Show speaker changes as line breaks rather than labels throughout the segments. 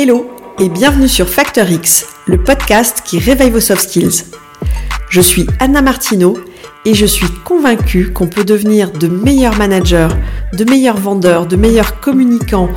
Hello et bienvenue sur Factor X, le podcast qui réveille vos soft skills. Je suis Anna Martineau et je suis convaincue qu'on peut devenir de meilleurs managers, de meilleurs vendeurs, de meilleurs communicants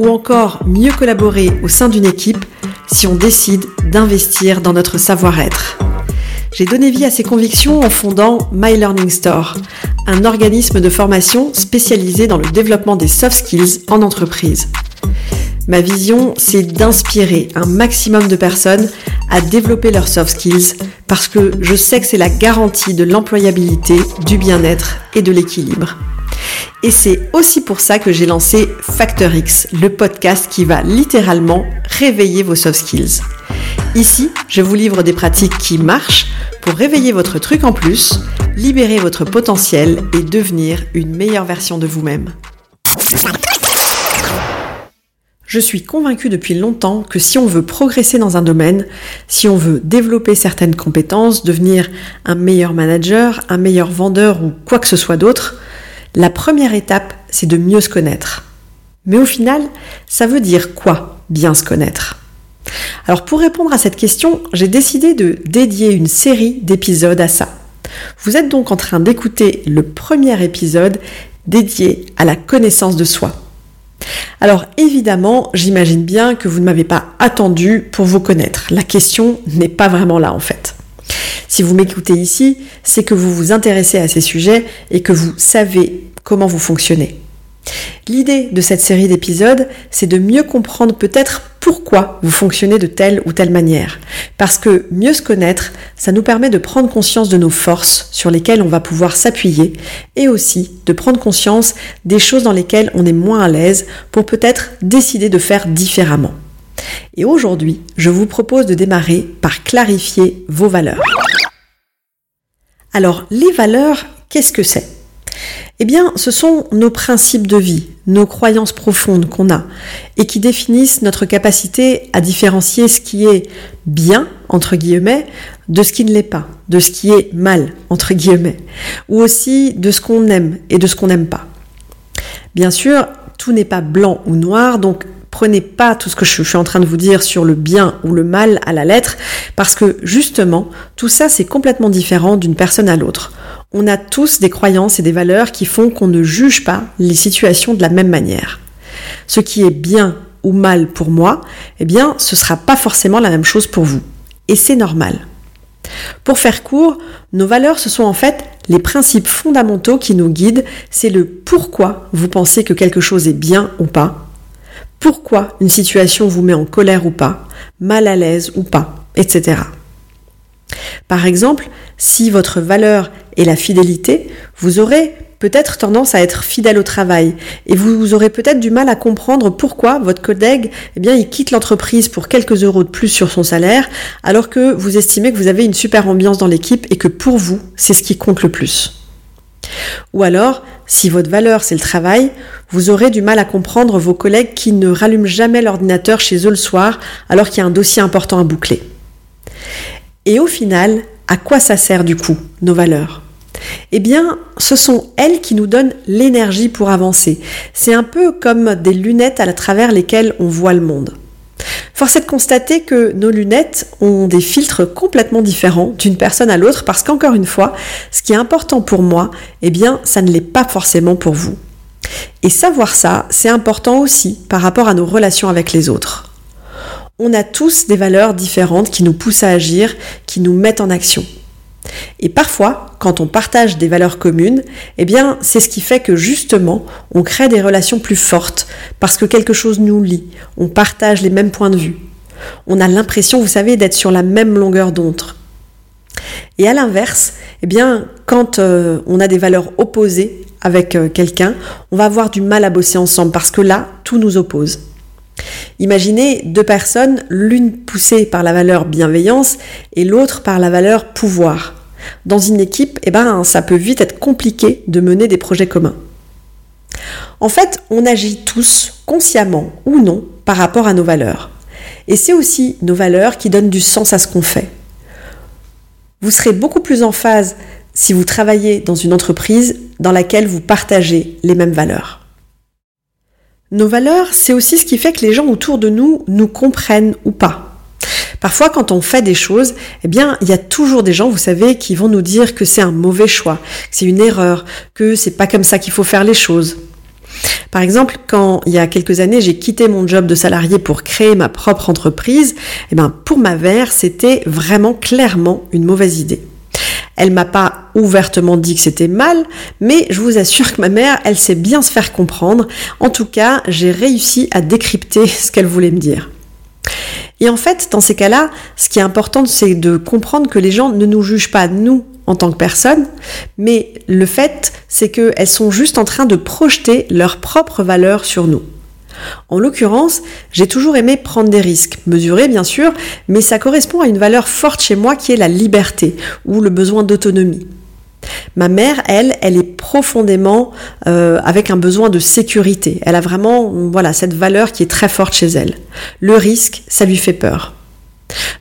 ou encore mieux collaborer au sein d'une équipe si on décide d'investir dans notre savoir-être. J'ai donné vie à ces convictions en fondant My Learning Store, un organisme de formation spécialisé dans le développement des soft skills en entreprise. Ma vision, c'est d'inspirer un maximum de personnes à développer leurs soft skills parce que je sais que c'est la garantie de l'employabilité, du bien-être et de l'équilibre. Et c'est aussi pour ça que j'ai lancé Factor X, le podcast qui va littéralement réveiller vos soft skills. Ici, je vous livre des pratiques qui marchent pour réveiller votre truc en plus, libérer votre potentiel et devenir une meilleure version de vous-même. Je suis convaincue depuis longtemps que si on veut progresser dans un domaine, si on veut développer certaines compétences, devenir un meilleur manager, un meilleur vendeur ou quoi que ce soit d'autre, la première étape, c'est de mieux se connaître. Mais au final, ça veut dire quoi, bien se connaître? Alors pour répondre à cette question, j'ai décidé de dédier une série d'épisodes à ça. Vous êtes donc en train d'écouter le premier épisode dédié à la connaissance de soi. Alors évidemment, j'imagine bien que vous ne m'avez pas attendu pour vous connaître. La question n'est pas vraiment là en fait. Si vous m'écoutez ici, c'est que vous vous intéressez à ces sujets et que vous savez comment vous fonctionnez. L'idée de cette série d'épisodes, c'est de mieux comprendre peut-être pourquoi vous fonctionnez de telle ou telle manière. Parce que mieux se connaître, ça nous permet de prendre conscience de nos forces sur lesquelles on va pouvoir s'appuyer et aussi de prendre conscience des choses dans lesquelles on est moins à l'aise pour peut-être décider de faire différemment. Et aujourd'hui, je vous propose de démarrer par clarifier vos valeurs. Alors, les valeurs, qu'est-ce que c'est? Eh bien, ce sont nos principes de vie, nos croyances profondes qu'on a et qui définissent notre capacité à différencier ce qui est bien, entre guillemets, de ce qui ne l'est pas, de ce qui est mal, entre guillemets, ou aussi de ce qu'on aime et de ce qu'on n'aime pas. Bien sûr, tout n'est pas blanc ou noir, donc prenez pas tout ce que je suis en train de vous dire sur le bien ou le mal à la lettre, parce que justement, tout ça c'est complètement différent d'une personne à l'autre. On a tous des croyances et des valeurs qui font qu'on ne juge pas les situations de la même manière. Ce qui est bien ou mal pour moi, eh bien, ce sera pas forcément la même chose pour vous. Et c'est normal. Pour faire court, nos valeurs, ce sont en fait les principes fondamentaux qui nous guident, c'est le pourquoi vous pensez que quelque chose est bien ou pas, pourquoi une situation vous met en colère ou pas, mal à l'aise ou pas, etc. Par exemple, si votre valeur est la fidélité, vous aurez peut-être tendance à être fidèle au travail et vous aurez peut-être du mal à comprendre pourquoi votre collègue eh bien il quitte l'entreprise pour quelques euros de plus sur son salaire alors que vous estimez que vous avez une super ambiance dans l'équipe et que pour vous, c'est ce qui compte le plus. Ou alors, si votre valeur c'est le travail, vous aurez du mal à comprendre vos collègues qui ne rallument jamais l'ordinateur chez eux le soir alors qu'il y a un dossier important à boucler. Et au final, à quoi ça sert du coup, nos valeurs? Eh bien, ce sont elles qui nous donnent l'énergie pour avancer. C'est un peu comme des lunettes à travers lesquelles on voit le monde. Force est de constater que nos lunettes ont des filtres complètement différents d'une personne à l'autre parce qu'encore une fois, ce qui est important pour moi, eh bien, ça ne l'est pas forcément pour vous. Et savoir ça, c'est important aussi par rapport à nos relations avec les autres. On a tous des valeurs différentes qui nous poussent à agir, qui nous mettent en action. Et parfois, quand on partage des valeurs communes, eh c'est ce qui fait que justement, on crée des relations plus fortes parce que quelque chose nous lie, on partage les mêmes points de vue. On a l'impression, vous savez, d'être sur la même longueur d'onde. Et à l'inverse, eh quand euh, on a des valeurs opposées avec euh, quelqu'un, on va avoir du mal à bosser ensemble parce que là, tout nous oppose. Imaginez deux personnes, l'une poussée par la valeur bienveillance et l'autre par la valeur pouvoir. Dans une équipe, eh ben, ça peut vite être compliqué de mener des projets communs. En fait, on agit tous, consciemment ou non, par rapport à nos valeurs. Et c'est aussi nos valeurs qui donnent du sens à ce qu'on fait. Vous serez beaucoup plus en phase si vous travaillez dans une entreprise dans laquelle vous partagez les mêmes valeurs. Nos valeurs, c'est aussi ce qui fait que les gens autour de nous nous comprennent ou pas. Parfois, quand on fait des choses, eh bien, il y a toujours des gens, vous savez, qui vont nous dire que c'est un mauvais choix, que c'est une erreur, que c'est pas comme ça qu'il faut faire les choses. Par exemple, quand il y a quelques années, j'ai quitté mon job de salarié pour créer ma propre entreprise, eh bien, pour ma mère, c'était vraiment clairement une mauvaise idée. Elle m'a pas ouvertement dit que c'était mal, mais je vous assure que ma mère, elle sait bien se faire comprendre. En tout cas, j'ai réussi à décrypter ce qu'elle voulait me dire. Et en fait, dans ces cas-là, ce qui est important, c'est de comprendre que les gens ne nous jugent pas, nous, en tant que personne, mais le fait, c'est qu'elles sont juste en train de projeter leurs propres valeurs sur nous. En l'occurrence, j'ai toujours aimé prendre des risques, mesurés bien sûr, mais ça correspond à une valeur forte chez moi qui est la liberté ou le besoin d'autonomie. Ma mère, elle, elle est profondément euh, avec un besoin de sécurité. Elle a vraiment, voilà, cette valeur qui est très forte chez elle. Le risque, ça lui fait peur.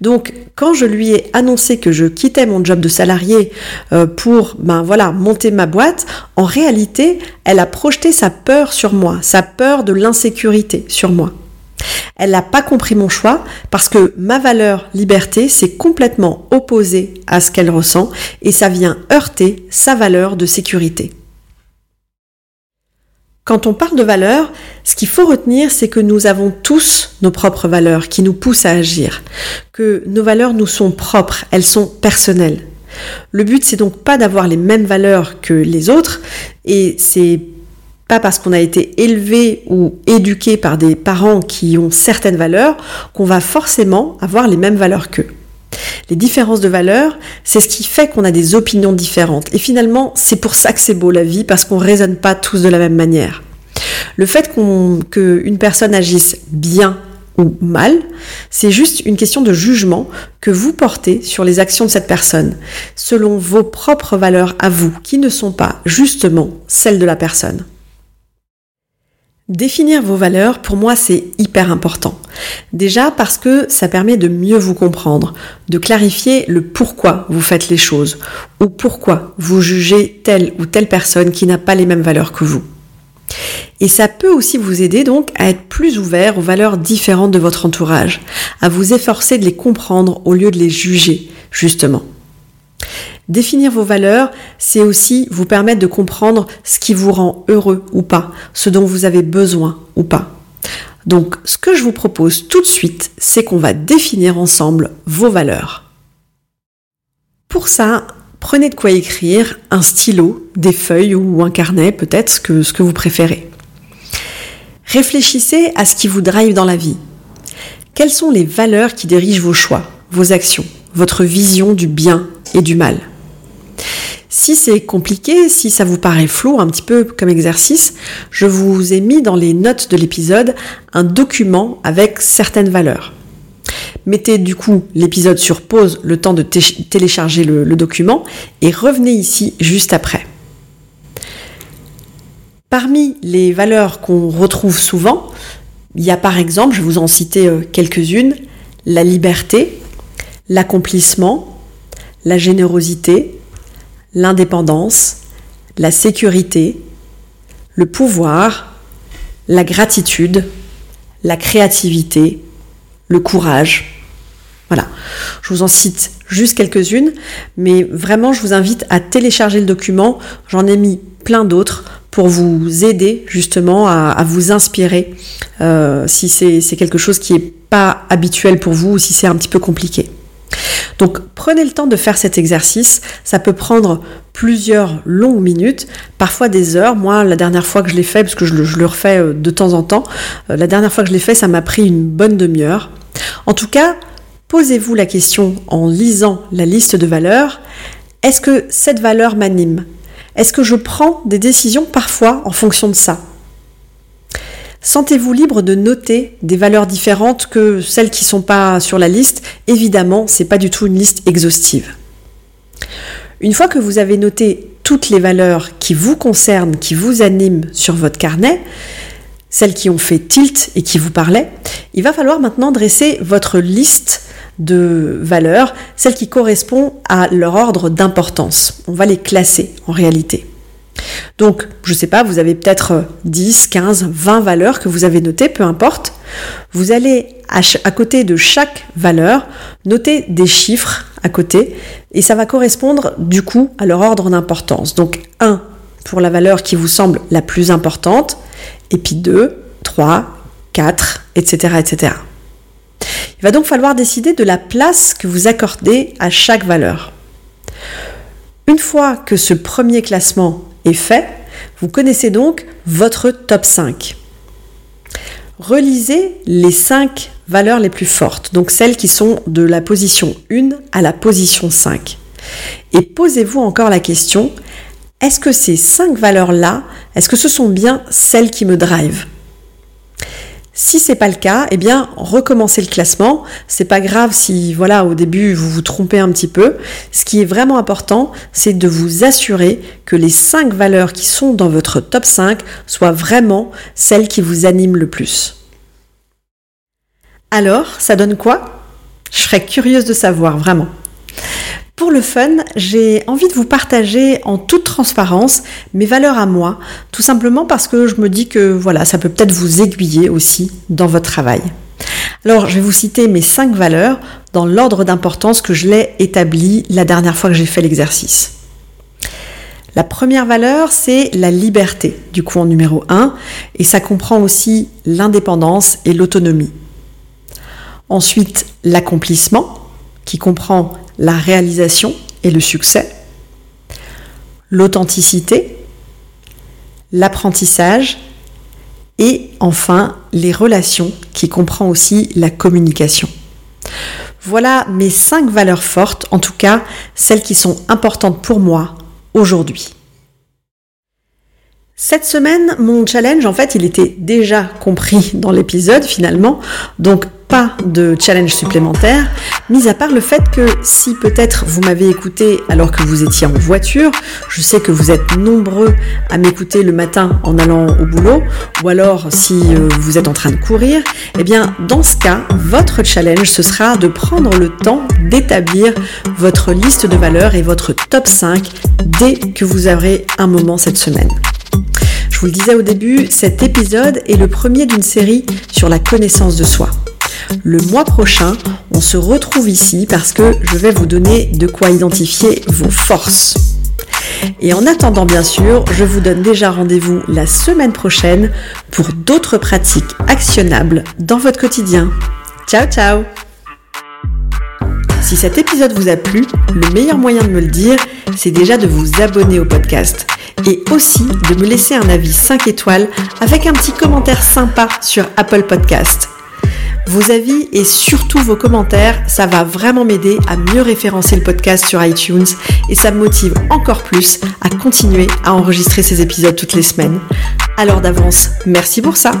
Donc, quand je lui ai annoncé que je quittais mon job de salarié euh, pour, ben voilà, monter ma boîte, en réalité, elle a projeté sa peur sur moi, sa peur de l'insécurité sur moi. Elle n'a pas compris mon choix parce que ma valeur liberté, c'est complètement opposé à ce qu'elle ressent et ça vient heurter sa valeur de sécurité. Quand on parle de valeurs, ce qu'il faut retenir, c'est que nous avons tous nos propres valeurs qui nous poussent à agir, que nos valeurs nous sont propres, elles sont personnelles. Le but, c'est donc pas d'avoir les mêmes valeurs que les autres, et c'est pas parce qu'on a été élevé ou éduqué par des parents qui ont certaines valeurs qu'on va forcément avoir les mêmes valeurs qu'eux. Les différences de valeurs, c'est ce qui fait qu'on a des opinions différentes. Et finalement, c'est pour ça que c'est beau la vie, parce qu'on ne raisonne pas tous de la même manière. Le fait qu'une personne agisse bien ou mal, c'est juste une question de jugement que vous portez sur les actions de cette personne, selon vos propres valeurs à vous, qui ne sont pas justement celles de la personne. Définir vos valeurs, pour moi, c'est hyper important. Déjà parce que ça permet de mieux vous comprendre, de clarifier le pourquoi vous faites les choses, ou pourquoi vous jugez telle ou telle personne qui n'a pas les mêmes valeurs que vous. Et ça peut aussi vous aider donc à être plus ouvert aux valeurs différentes de votre entourage, à vous efforcer de les comprendre au lieu de les juger, justement. Définir vos valeurs, c'est aussi vous permettre de comprendre ce qui vous rend heureux ou pas, ce dont vous avez besoin ou pas. Donc, ce que je vous propose tout de suite, c'est qu'on va définir ensemble vos valeurs. Pour ça, prenez de quoi écrire, un stylo, des feuilles ou un carnet, peut-être ce que, ce que vous préférez. Réfléchissez à ce qui vous drive dans la vie. Quelles sont les valeurs qui dirigent vos choix, vos actions, votre vision du bien et du mal? Si c'est compliqué, si ça vous paraît flou un petit peu comme exercice, je vous ai mis dans les notes de l'épisode un document avec certaines valeurs. Mettez du coup l'épisode sur pause le temps de télécharger le, document et revenez ici juste après. Parmi les valeurs qu'on retrouve souvent, il y a par exemple, je vais vous en citer euh, quelques-unes, la liberté, l'accomplissement, la générosité, l'indépendance, la sécurité, le pouvoir, la gratitude, la créativité, le courage. Voilà, je vous en cite juste quelques-unes, mais vraiment je vous invite à télécharger le document, j'en ai mis plein d'autres pour vous aider justement à, vous inspirer euh, si c'est quelque chose qui n'est pas habituel pour vous ou si c'est un petit peu compliqué. Donc prenez le temps de faire cet exercice. Ça peut prendre plusieurs longues minutes, parfois des heures. Moi, la dernière fois que je l'ai fait, parce que je le, refais euh, de temps en temps, euh, la dernière fois que je l'ai fait, ça m'a pris une bonne demi-heure. En tout cas, posez-vous la question en lisant la liste de valeurs. Est-ce que cette valeur m'anime? Est-ce que je prends des décisions parfois en fonction de ça? Sentez-vous libre de noter des valeurs différentes que celles qui ne sont pas sur la liste? Évidemment, ce n'est pas du tout une liste exhaustive. Une fois que vous avez noté toutes les valeurs qui vous concernent, qui vous animent sur votre carnet, celles qui ont fait tilt et qui vous parlaient, il va falloir maintenant dresser votre liste de valeurs, celles qui correspondent à leur ordre d'importance. On va les classer en réalité. Donc, je ne sais pas, vous avez peut-être 10, 15, 20 valeurs que vous avez notées, peu importe. Vous allez à, côté de chaque valeur noter des chiffres à côté et ça va correspondre du coup à leur ordre d'importance. Donc 1 pour la valeur qui vous semble la plus importante et puis 2, 3, 4, etc., etc. Il va donc falloir décider de la place que vous accordez à chaque valeur. Une fois que ce premier classement est fait, vous connaissez donc votre top 5. Relisez les 5 valeurs les plus fortes, donc celles qui sont de la position 1 à la position 5. Et posez-vous encore la question, est-ce que ces 5 valeurs-là, est-ce que ce sont bien celles qui me drivent? Si c'est pas le cas, eh bien, recommencez le classement. C'est pas grave si, voilà, au début, vous vous trompez un petit peu. Ce qui est vraiment important, c'est de vous assurer que les 5 valeurs qui sont dans votre top 5 soient vraiment celles qui vous animent le plus. Alors, ça donne quoi? Je serais curieuse de savoir, vraiment. Pour le fun, j'ai envie de vous partager en toute transparence mes valeurs à moi, tout simplement parce que je me dis que voilà, ça peut peut-être vous aiguiller aussi dans votre travail. Alors, je vais vous citer mes cinq valeurs dans l'ordre d'importance que je l'ai établi la dernière fois que j'ai fait l'exercice. La première valeur, c'est la liberté, du coup en numéro 1, et ça comprend aussi l'indépendance et l'autonomie. Ensuite, l'accomplissement, qui comprend la réalisation et le succès, l'authenticité, l'apprentissage et enfin les relations qui comprend aussi la communication. Voilà mes cinq valeurs fortes, en tout cas celles qui sont importantes pour moi aujourd'hui. Cette semaine, mon challenge, en fait, il était déjà compris dans l'épisode finalement, donc pas de challenge supplémentaire, mis à part le fait que si peut-être vous m'avez écouté alors que vous étiez en voiture, je sais que vous êtes nombreux à m'écouter le matin en allant au boulot, ou alors si euh, vous êtes en train de courir, eh bien dans ce cas, votre challenge, ce sera de prendre le temps d'établir votre liste de valeurs et votre top 5 dès que vous aurez un moment cette semaine. Je vous le disais au début, cet épisode est le premier d'une série sur la connaissance de soi. Le mois prochain, on se retrouve ici parce que je vais vous donner de quoi identifier vos forces. Et en attendant, bien sûr, je vous donne déjà rendez-vous la semaine prochaine pour d'autres pratiques actionnables dans votre quotidien. Ciao, ciao Si cet épisode vous a plu, le meilleur moyen de me le dire, c'est déjà de vous abonner au podcast et aussi de me laisser un avis 5 étoiles avec un petit commentaire sympa sur Apple Podcast. Vos avis et surtout vos commentaires, ça va vraiment m'aider à mieux référencer le podcast sur iTunes et ça me motive encore plus à continuer à enregistrer ces épisodes toutes les semaines. Alors d'avance, merci pour ça.